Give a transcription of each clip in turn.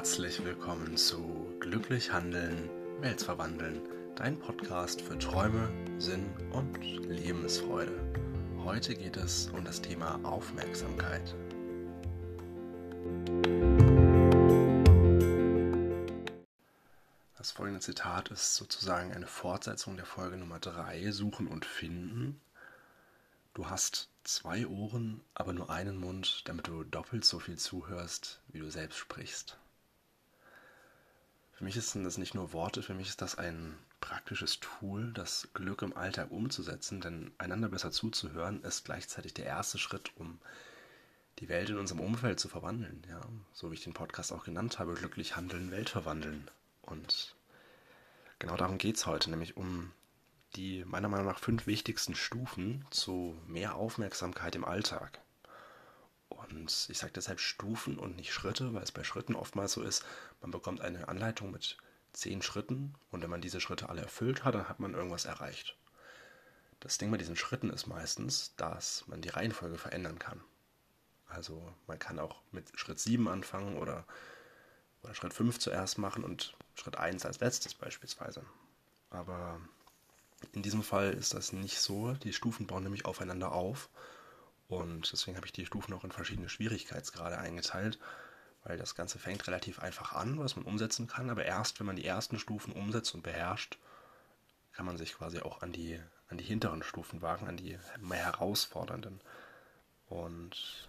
Herzlich willkommen zu Glücklich Handeln, Welt verwandeln, dein Podcast für Träume, Sinn und Lebensfreude. Heute geht es um das Thema Aufmerksamkeit. Das folgende Zitat ist sozusagen eine Fortsetzung der Folge Nummer 3, Suchen und Finden. Du hast zwei Ohren, aber nur einen Mund, damit du doppelt so viel zuhörst, wie du selbst sprichst. Für mich sind das nicht nur Worte, für mich ist das ein praktisches Tool, das Glück im Alltag umzusetzen, denn einander besser zuzuhören ist gleichzeitig der erste Schritt, um die Welt in unserem Umfeld zu verwandeln. Ja, so wie ich den Podcast auch genannt habe, glücklich handeln, Welt verwandeln. Und genau darum geht es heute, nämlich um die meiner Meinung nach fünf wichtigsten Stufen zu mehr Aufmerksamkeit im Alltag. Ich sage deshalb Stufen und nicht Schritte, weil es bei Schritten oftmals so ist, man bekommt eine Anleitung mit zehn Schritten und wenn man diese Schritte alle erfüllt hat, dann hat man irgendwas erreicht. Das Ding bei diesen Schritten ist meistens, dass man die Reihenfolge verändern kann. Also man kann auch mit Schritt 7 anfangen oder, oder Schritt 5 zuerst machen und Schritt 1 als letztes beispielsweise. Aber in diesem Fall ist das nicht so. Die Stufen bauen nämlich aufeinander auf. Und deswegen habe ich die Stufen auch in verschiedene Schwierigkeitsgrade eingeteilt, weil das Ganze fängt relativ einfach an, was man umsetzen kann. Aber erst, wenn man die ersten Stufen umsetzt und beherrscht, kann man sich quasi auch an die, an die hinteren Stufen wagen, an die mehr herausfordernden. Und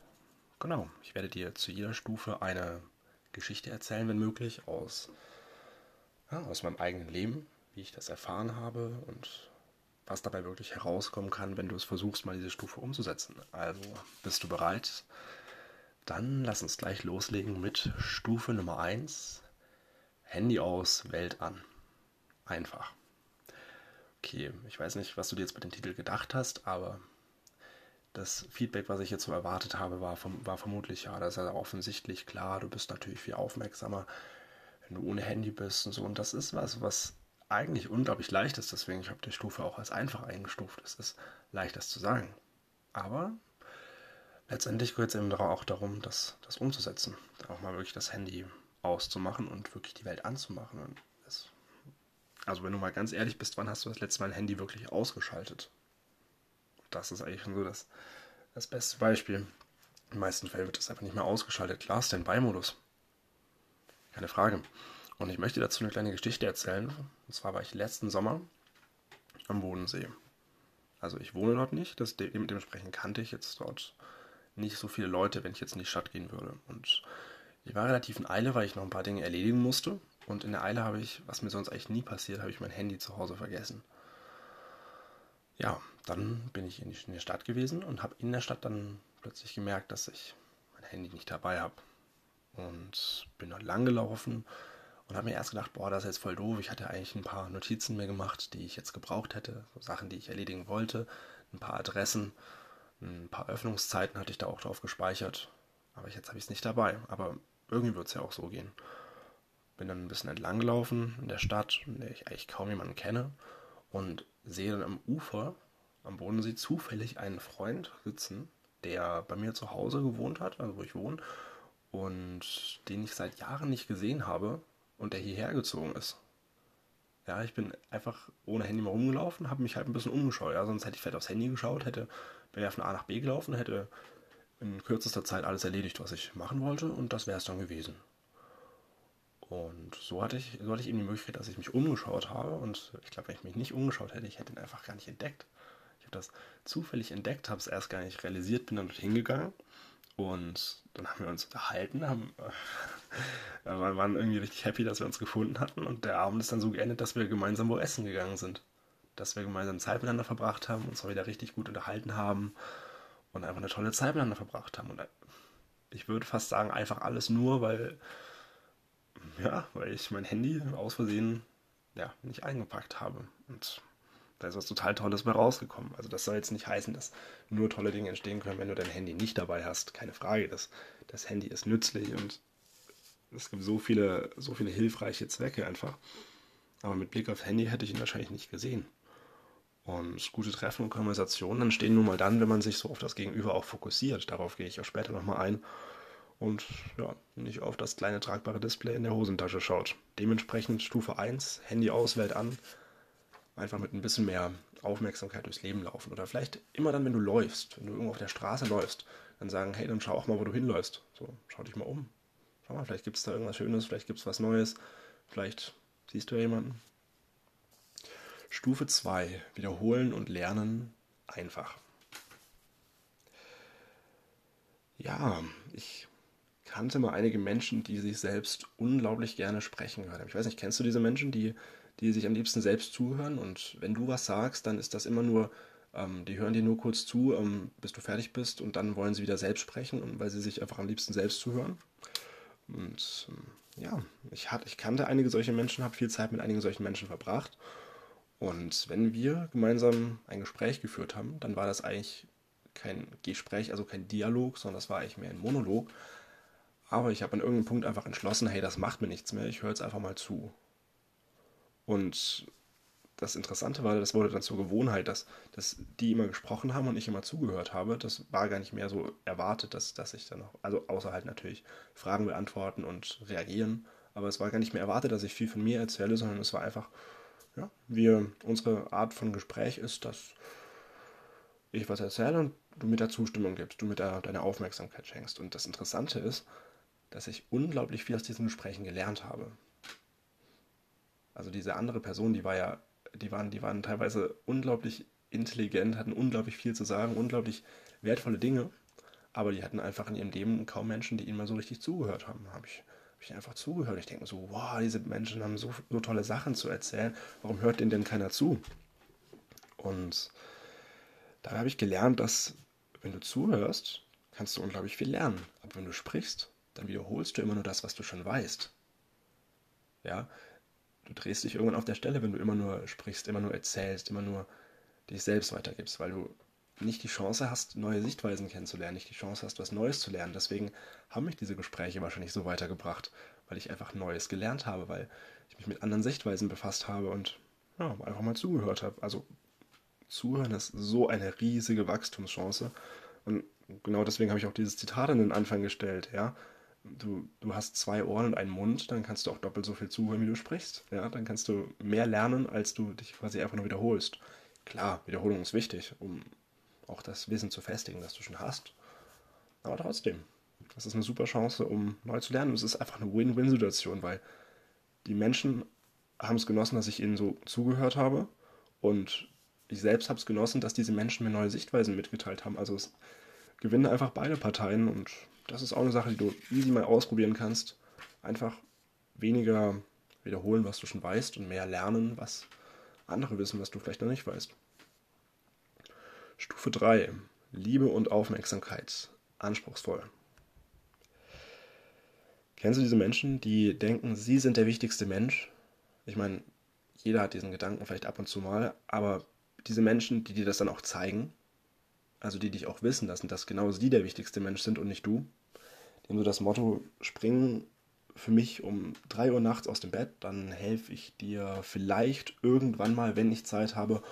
genau, ich werde dir zu jeder Stufe eine Geschichte erzählen, wenn möglich, aus, ja, aus meinem eigenen Leben, wie ich das erfahren habe und was dabei wirklich herauskommen kann, wenn du es versuchst, mal diese Stufe umzusetzen. Also, bist du bereit? Dann lass uns gleich loslegen mit Stufe Nummer 1. Handy aus, Welt an. Einfach. Okay, ich weiß nicht, was du dir jetzt bei dem Titel gedacht hast, aber das Feedback, was ich jetzt so erwartet habe, war, war vermutlich ja, das ist ja offensichtlich klar, du bist natürlich viel aufmerksamer, wenn du ohne Handy bist und so. Und das ist was, was eigentlich unglaublich leicht ist. Deswegen, ich habe die Stufe auch als einfach eingestuft. Es ist leicht, das zu sagen. Aber letztendlich geht es eben auch darum, das, das umzusetzen. Auch mal wirklich das Handy auszumachen und wirklich die Welt anzumachen. Das, also wenn du mal ganz ehrlich bist, wann hast du das letzte Mal ein Handy wirklich ausgeschaltet? Das ist eigentlich schon so das, das beste Beispiel. In den meisten Fällen wird das einfach nicht mehr ausgeschaltet. Klar, Standby-Modus. Keine Frage. Und ich möchte dazu eine kleine Geschichte erzählen. Und zwar war ich letzten Sommer am Bodensee. Also ich wohne dort nicht, das de dementsprechend kannte ich jetzt dort nicht so viele Leute, wenn ich jetzt in die Stadt gehen würde. Und ich war relativ in Eile, weil ich noch ein paar Dinge erledigen musste. Und in der Eile habe ich, was mir sonst eigentlich nie passiert, habe ich mein Handy zu Hause vergessen. Ja, dann bin ich in die Stadt gewesen und habe in der Stadt dann plötzlich gemerkt, dass ich mein Handy nicht dabei habe. Und bin dort lang gelaufen und habe mir erst gedacht, boah, das ist jetzt voll doof. Ich hatte eigentlich ein paar Notizen mir gemacht, die ich jetzt gebraucht hätte, so Sachen, die ich erledigen wollte, ein paar Adressen, ein paar Öffnungszeiten hatte ich da auch drauf gespeichert. Aber jetzt habe ich es nicht dabei. Aber irgendwie wird es ja auch so gehen. Bin dann ein bisschen entlang gelaufen in der Stadt, in der ich eigentlich kaum jemanden kenne und sehe dann am Ufer, am Bodensee, zufällig einen Freund sitzen, der bei mir zu Hause gewohnt hat, also wo ich wohne, und den ich seit Jahren nicht gesehen habe und der hierher gezogen ist. Ja, ich bin einfach ohne Handy mal rumgelaufen, habe mich halt ein bisschen umgeschaut. Ja, sonst hätte ich vielleicht aufs Handy geschaut, hätte, wäre von A nach B gelaufen, hätte in kürzester Zeit alles erledigt, was ich machen wollte und das wäre es dann gewesen. Und so hatte, ich, so hatte ich eben die Möglichkeit, dass ich mich umgeschaut habe und ich glaube, wenn ich mich nicht umgeschaut hätte, ich hätte ihn einfach gar nicht entdeckt. Ich habe das zufällig entdeckt, habe es erst gar nicht realisiert, bin dann dorthin gegangen und dann haben wir uns unterhalten, haben, äh, waren irgendwie richtig happy, dass wir uns gefunden hatten. Und der Abend ist dann so geendet, dass wir gemeinsam wo essen gegangen sind. Dass wir gemeinsam Zeit miteinander verbracht haben, uns auch wieder richtig gut unterhalten haben und einfach eine tolle Zeit miteinander verbracht haben. Und äh, ich würde fast sagen, einfach alles nur, weil, ja, weil ich mein Handy aus Versehen ja, nicht eingepackt habe. Und da ist was total Tolles bei rausgekommen. Also das soll jetzt nicht heißen, dass nur tolle Dinge entstehen können, wenn du dein Handy nicht dabei hast. Keine Frage, das, das Handy ist nützlich und es gibt so viele, so viele hilfreiche Zwecke einfach. Aber mit Blick aufs Handy hätte ich ihn wahrscheinlich nicht gesehen. Und gute Treffen und Konversationen entstehen nun mal dann, wenn man sich so auf das Gegenüber auch fokussiert. Darauf gehe ich auch später nochmal ein. und ja, nicht auf das kleine tragbare Display in der Hosentasche schaut. Dementsprechend Stufe 1, Handy aus, Welt an, einfach mit ein bisschen mehr Aufmerksamkeit durchs Leben laufen. Oder vielleicht immer dann, wenn du läufst, wenn du irgendwo auf der Straße läufst, dann sagen, hey, dann schau auch mal, wo du hinläufst. So, schau dich mal um. Schau mal, vielleicht gibt es da irgendwas Schönes, vielleicht gibt es was Neues, vielleicht siehst du ja jemanden. Stufe 2, wiederholen und lernen einfach. Ja, ich kannte mal einige Menschen, die sich selbst unglaublich gerne sprechen hören. Ich weiß nicht, kennst du diese Menschen, die die sich am liebsten selbst zuhören. Und wenn du was sagst, dann ist das immer nur, ähm, die hören dir nur kurz zu, ähm, bis du fertig bist und dann wollen sie wieder selbst sprechen, weil sie sich einfach am liebsten selbst zuhören. Und ähm, ja, ich, hat, ich kannte einige solche Menschen, habe viel Zeit mit einigen solchen Menschen verbracht. Und wenn wir gemeinsam ein Gespräch geführt haben, dann war das eigentlich kein Gespräch, also kein Dialog, sondern das war eigentlich mehr ein Monolog. Aber ich habe an irgendeinem Punkt einfach entschlossen, hey, das macht mir nichts mehr, ich höre jetzt einfach mal zu. Und das Interessante war, das wurde dann zur Gewohnheit, dass, dass die immer gesprochen haben und ich immer zugehört habe. Das war gar nicht mehr so erwartet, dass, dass ich dann auch, also außer halt natürlich Fragen beantworten und reagieren, aber es war gar nicht mehr erwartet, dass ich viel von mir erzähle, sondern es war einfach, ja, wir, unsere Art von Gespräch ist, dass ich was erzähle und du mir da Zustimmung gibst, du mir da deine Aufmerksamkeit schenkst. Und das Interessante ist, dass ich unglaublich viel aus diesen Gesprächen gelernt habe. Also diese andere Person, die war ja, die waren, die waren teilweise unglaublich intelligent, hatten unglaublich viel zu sagen, unglaublich wertvolle Dinge, aber die hatten einfach in ihrem Leben kaum Menschen, die ihnen mal so richtig zugehört haben. Habe ich, hab ich einfach zugehört. Ich denke so, wow, diese Menschen haben so, so tolle Sachen zu erzählen. Warum hört denen denn keiner zu? Und da habe ich gelernt, dass wenn du zuhörst, kannst du unglaublich viel lernen. Aber wenn du sprichst, dann wiederholst du immer nur das, was du schon weißt. Ja, du drehst dich irgendwann auf der Stelle, wenn du immer nur sprichst, immer nur erzählst, immer nur dich selbst weitergibst, weil du nicht die Chance hast, neue Sichtweisen kennenzulernen, nicht die Chance hast, was Neues zu lernen. Deswegen haben mich diese Gespräche wahrscheinlich so weitergebracht, weil ich einfach Neues gelernt habe, weil ich mich mit anderen Sichtweisen befasst habe und ja, einfach mal zugehört habe. Also zuhören ist so eine riesige Wachstumschance. Und genau deswegen habe ich auch dieses Zitat an den Anfang gestellt, ja du, du hast zwei Ohren und einen Mund, dann kannst du auch doppelt so viel zuhören, wie du sprichst. Ja, dann kannst du mehr lernen, als du dich quasi einfach nur wiederholst. Klar, Wiederholung ist wichtig, um auch das Wissen zu festigen, das du schon hast. Aber trotzdem, das ist eine super Chance, um neu zu lernen. Es ist einfach eine Win-Win-Situation, weil die Menschen haben es genossen, dass ich ihnen so zugehört habe und ich selbst habe es genossen, dass diese Menschen mir neue Sichtweisen mitgeteilt haben. Also es gewinnen einfach beide Parteien und das ist auch eine Sache, die du easy mal ausprobieren kannst. Einfach weniger wiederholen, was du schon weißt und mehr lernen, was andere wissen, was du vielleicht noch nicht weißt. Stufe 3. Liebe und Aufmerksamkeit. Anspruchsvoll. Kennst du diese Menschen, die denken, sie sind der wichtigste Mensch? Ich meine, jeder hat diesen Gedanken vielleicht ab und zu mal, aber diese Menschen, die dir das dann auch zeigen, also die dich auch wissen lassen, dass genau sie der wichtigste Mensch sind und nicht du, haben so das Motto, springen für mich um 3 Uhr nachts aus dem Bett, dann helfe ich dir vielleicht irgendwann mal, wenn ich Zeit habe,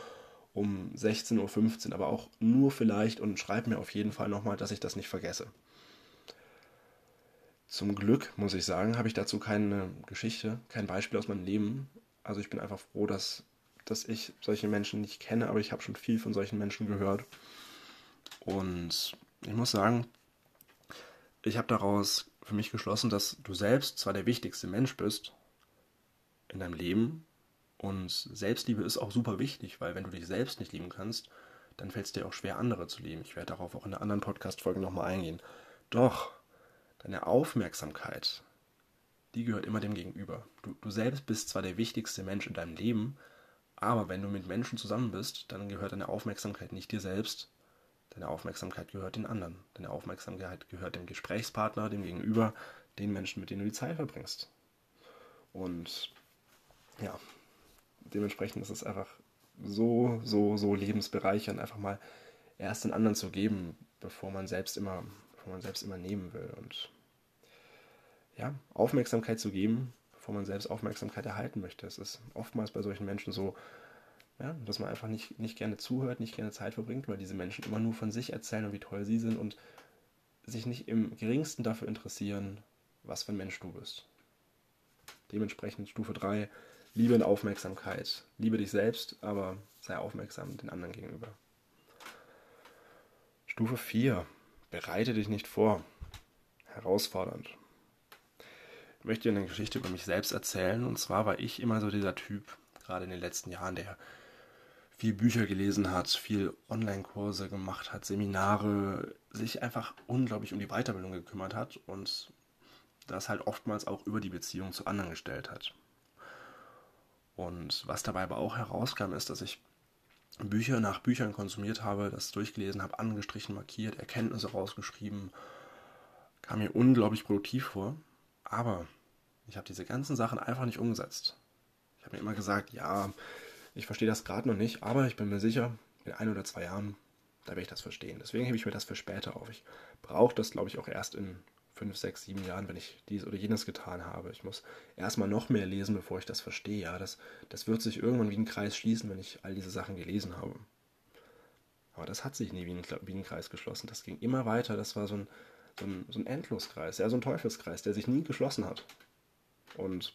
um 16.15 Uhr, aber auch nur vielleicht und schreib mir auf jeden Fall nochmal, dass ich das nicht vergesse. Zum Glück, muss ich sagen, habe ich dazu keine Geschichte, kein Beispiel aus meinem Leben. Also ich bin einfach froh, dass, dass ich solche Menschen nicht kenne, aber ich habe schon viel von solchen Menschen gehört. Und ich muss sagen, ich habe daraus für mich geschlossen, dass du selbst zwar der wichtigste Mensch bist in deinem Leben und Selbstliebe ist auch super wichtig, weil wenn du dich selbst nicht lieben kannst, dann fällt es dir auch schwer, andere zu lieben. Ich werde darauf auch in einer anderen Podcast-Folge nochmal eingehen. Doch, deine Aufmerksamkeit, die gehört immer dem Gegenüber. Du, du selbst bist zwar der wichtigste Mensch in deinem Leben, aber wenn du mit Menschen zusammen bist, dann gehört deine Aufmerksamkeit nicht dir selbst, Deine Aufmerksamkeit gehört den anderen. Deine Aufmerksamkeit gehört dem Gesprächspartner, dem Gegenüber, den Menschen, mit denen du die Zeit verbringst. Und ja, dementsprechend ist es einfach so, so, so lebensbereichernd, einfach mal erst den anderen zu geben, bevor man selbst immer, bevor man selbst immer nehmen will. Und ja, Aufmerksamkeit zu geben, bevor man selbst Aufmerksamkeit erhalten möchte. Es ist oftmals bei solchen Menschen so, ja, dass man einfach nicht, nicht gerne zuhört, nicht gerne Zeit verbringt, weil diese Menschen immer nur von sich erzählen und wie toll sie sind und sich nicht im geringsten dafür interessieren, was für ein Mensch du bist. Dementsprechend Stufe 3, Liebe und Aufmerksamkeit. Liebe dich selbst, aber sei aufmerksam den anderen gegenüber. Stufe 4, bereite dich nicht vor. Herausfordernd. Ich möchte dir eine Geschichte über mich selbst erzählen. Und zwar war ich immer so dieser Typ, gerade in den letzten Jahren, der viel Bücher gelesen hat, viel Online-Kurse gemacht hat, Seminare, sich einfach unglaublich um die Weiterbildung gekümmert hat und das halt oftmals auch über die Beziehung zu anderen gestellt hat. Und was dabei aber auch herauskam, ist, dass ich Bücher nach Büchern konsumiert habe, das durchgelesen habe, angestrichen, markiert, Erkenntnisse rausgeschrieben, kam mir unglaublich produktiv vor, aber ich habe diese ganzen Sachen einfach nicht umgesetzt. Ich habe mir immer gesagt, ja, ich verstehe das gerade noch nicht, aber ich bin mir sicher, in ein oder zwei Jahren, da werde ich das verstehen. Deswegen hebe ich mir das für später auf. Ich brauche das, glaube ich, auch erst in fünf, sechs, sieben Jahren, wenn ich dies oder jenes getan habe. Ich muss erstmal noch mehr lesen, bevor ich das verstehe. Ja, das, das wird sich irgendwann wie ein Kreis schließen, wenn ich all diese Sachen gelesen habe. Aber das hat sich nie wie ein, wie ein Kreis geschlossen. Das ging immer weiter. Das war so ein, so ein, so ein Endloskreis, ja, so ein Teufelskreis, der sich nie geschlossen hat. Und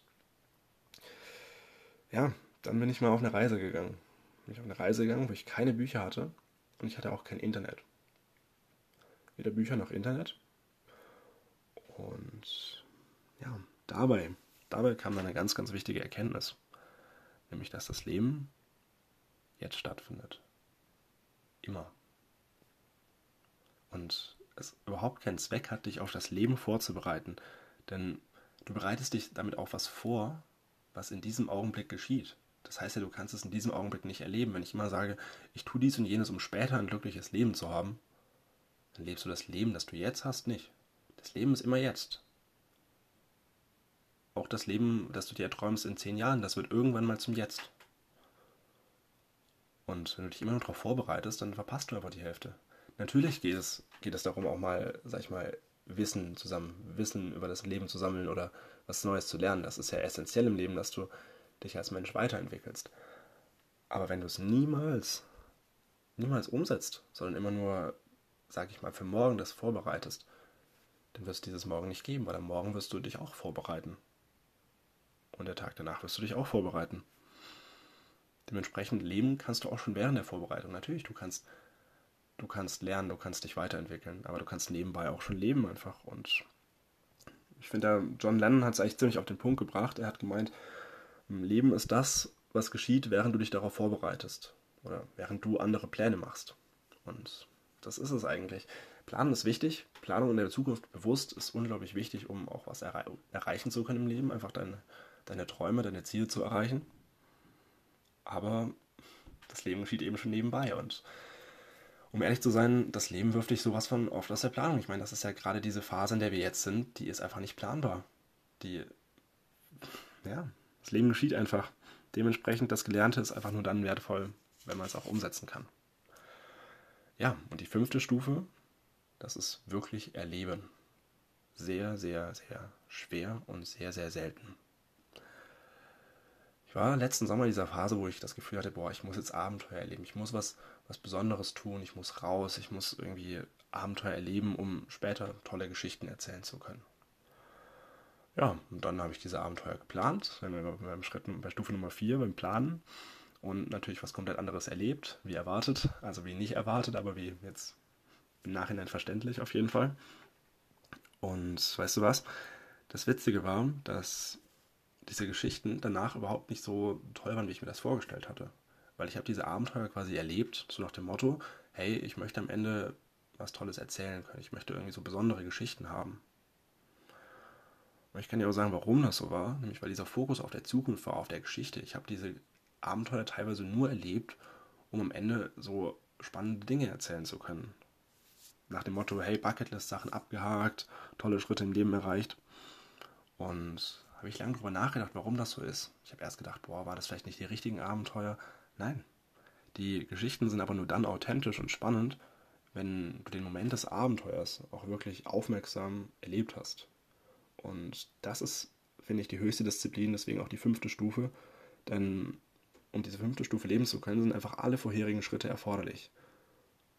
ja, dann bin ich mal auf eine Reise gegangen. Bin ich auf eine Reise gegangen, wo ich keine Bücher hatte und ich hatte auch kein Internet. Weder Bücher noch Internet. Und ja, dabei, dabei kam dann eine ganz, ganz wichtige Erkenntnis. Nämlich, dass das Leben jetzt stattfindet. Immer. Und es überhaupt keinen Zweck hat, dich auf das Leben vorzubereiten. Denn du bereitest dich damit auf was vor, was in diesem Augenblick geschieht. Das heißt ja, du kannst es in diesem Augenblick nicht erleben. Wenn ich immer sage, ich tue dies und jenes, um später ein glückliches Leben zu haben, dann lebst du das Leben, das du jetzt hast, nicht. Das Leben ist immer jetzt. Auch das Leben, das du dir erträumst in zehn Jahren, das wird irgendwann mal zum Jetzt. Und wenn du dich immer nur darauf vorbereitest, dann verpasst du einfach die Hälfte. Natürlich geht es, geht es darum, auch mal, sag ich mal, Wissen zusammen, Wissen über das Leben zu sammeln oder was Neues zu lernen. Das ist ja essentiell im Leben, dass du dich als Mensch weiterentwickelst. Aber wenn du es niemals, niemals umsetzt, sondern immer nur, sag ich mal, für morgen das vorbereitest, dann wird es dieses Morgen nicht geben, weil am Morgen wirst du dich auch vorbereiten. Und der Tag danach wirst du dich auch vorbereiten. Dementsprechend leben kannst du auch schon während der Vorbereitung. Natürlich, du kannst du kannst lernen, du kannst dich weiterentwickeln, aber du kannst nebenbei auch schon leben einfach. Und ich finde, John Lennon hat es eigentlich ziemlich auf den Punkt gebracht. Er hat gemeint, Leben ist das, was geschieht, während du dich darauf vorbereitest oder während du andere Pläne machst. Und das ist es eigentlich. Planen ist wichtig. Planung in der Zukunft bewusst ist unglaublich wichtig, um auch was erre erreichen zu können im Leben, einfach deine, deine Träume, deine Ziele zu erreichen. Aber das Leben geschieht eben schon nebenbei und um ehrlich zu sein, das Leben wirft dich sowas von oft aus der Planung. Ich meine, das ist ja gerade diese Phase, in der wir jetzt sind, die ist einfach nicht planbar. Die, ja, das Leben geschieht einfach. Dementsprechend, das Gelernte ist einfach nur dann wertvoll, wenn man es auch umsetzen kann. Ja, und die fünfte Stufe, das ist wirklich Erleben. Sehr, sehr, sehr schwer und sehr, sehr selten. Ich war letzten Sommer in dieser Phase, wo ich das Gefühl hatte, boah, ich muss jetzt Abenteuer erleben. Ich muss was was Besonderes tun, ich muss raus, ich muss irgendwie Abenteuer erleben, um später tolle Geschichten erzählen zu können. Ja, und dann habe ich diese Abenteuer geplant, beim Schritt bei Stufe Nummer 4 beim Planen und natürlich was komplett anderes erlebt, wie erwartet, also wie nicht erwartet, aber wie jetzt im Nachhinein verständlich auf jeden Fall. Und weißt du was? Das Witzige war, dass diese Geschichten danach überhaupt nicht so toll waren, wie ich mir das vorgestellt hatte weil ich habe diese Abenteuer quasi erlebt, so nach dem Motto, hey, ich möchte am Ende was Tolles erzählen können, ich möchte irgendwie so besondere Geschichten haben. Und ich kann dir auch sagen, warum das so war, nämlich weil dieser Fokus auf der Zukunft war, auf der Geschichte. Ich habe diese Abenteuer teilweise nur erlebt, um am Ende so spannende Dinge erzählen zu können. Nach dem Motto, hey, Bucketlist-Sachen abgehakt, tolle Schritte im Leben erreicht. Und habe ich lange darüber nachgedacht, warum das so ist. Ich habe erst gedacht, boah, war das vielleicht nicht die richtigen Abenteuer? Nein. Die Geschichten sind aber nur dann authentisch und spannend, wenn du den Moment des Abenteuers auch wirklich aufmerksam erlebt hast. Und das ist, finde ich, die höchste Disziplin, deswegen auch die fünfte Stufe. Denn um diese fünfte Stufe leben zu können, sind einfach alle vorherigen Schritte erforderlich.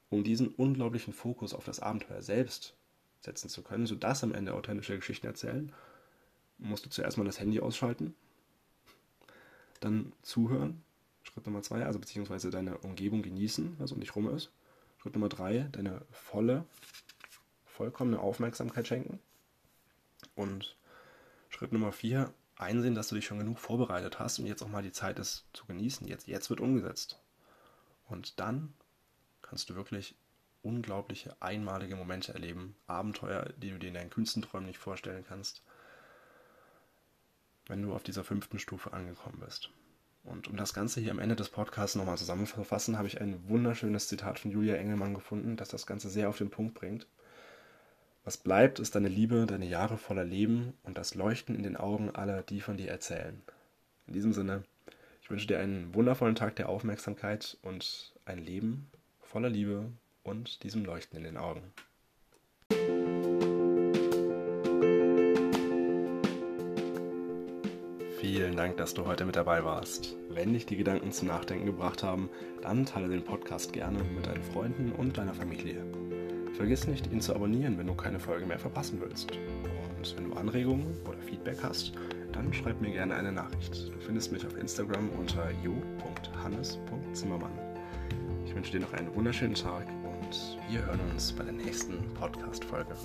Um diesen unglaublichen Fokus auf das Abenteuer selbst setzen zu können, sodass am Ende authentische Geschichten erzählen, musst du zuerst mal das Handy ausschalten, dann zuhören, Schritt Nummer zwei, also beziehungsweise deine Umgebung genießen, was um dich rum ist. Schritt Nummer drei, deine volle, vollkommene Aufmerksamkeit schenken. Und Schritt Nummer vier, einsehen, dass du dich schon genug vorbereitet hast und jetzt auch mal die Zeit ist zu genießen. Jetzt, jetzt wird umgesetzt. Und dann kannst du wirklich unglaubliche, einmalige Momente erleben. Abenteuer, die du dir in deinen kühnsten Träumen nicht vorstellen kannst, wenn du auf dieser fünften Stufe angekommen bist. Und um das Ganze hier am Ende des Podcasts nochmal zusammenzufassen, habe ich ein wunderschönes Zitat von Julia Engelmann gefunden, das das Ganze sehr auf den Punkt bringt. Was bleibt, ist deine Liebe, deine Jahre voller Leben und das Leuchten in den Augen aller, die von dir erzählen. In diesem Sinne, ich wünsche dir einen wundervollen Tag der Aufmerksamkeit und ein Leben voller Liebe und diesem Leuchten in den Augen. Vielen Dank, dass du heute mit dabei warst. Wenn dich die Gedanken zum Nachdenken gebracht haben, dann teile den Podcast gerne mit deinen Freunden und deiner Familie. Vergiss nicht, ihn zu abonnieren, wenn du keine Folge mehr verpassen willst. Und wenn du Anregungen oder Feedback hast, dann schreib mir gerne eine Nachricht. Du findest mich auf Instagram unter jo.hannes.zimmermann. Ich wünsche dir noch einen wunderschönen Tag und wir hören uns bei der nächsten Podcast-Folge.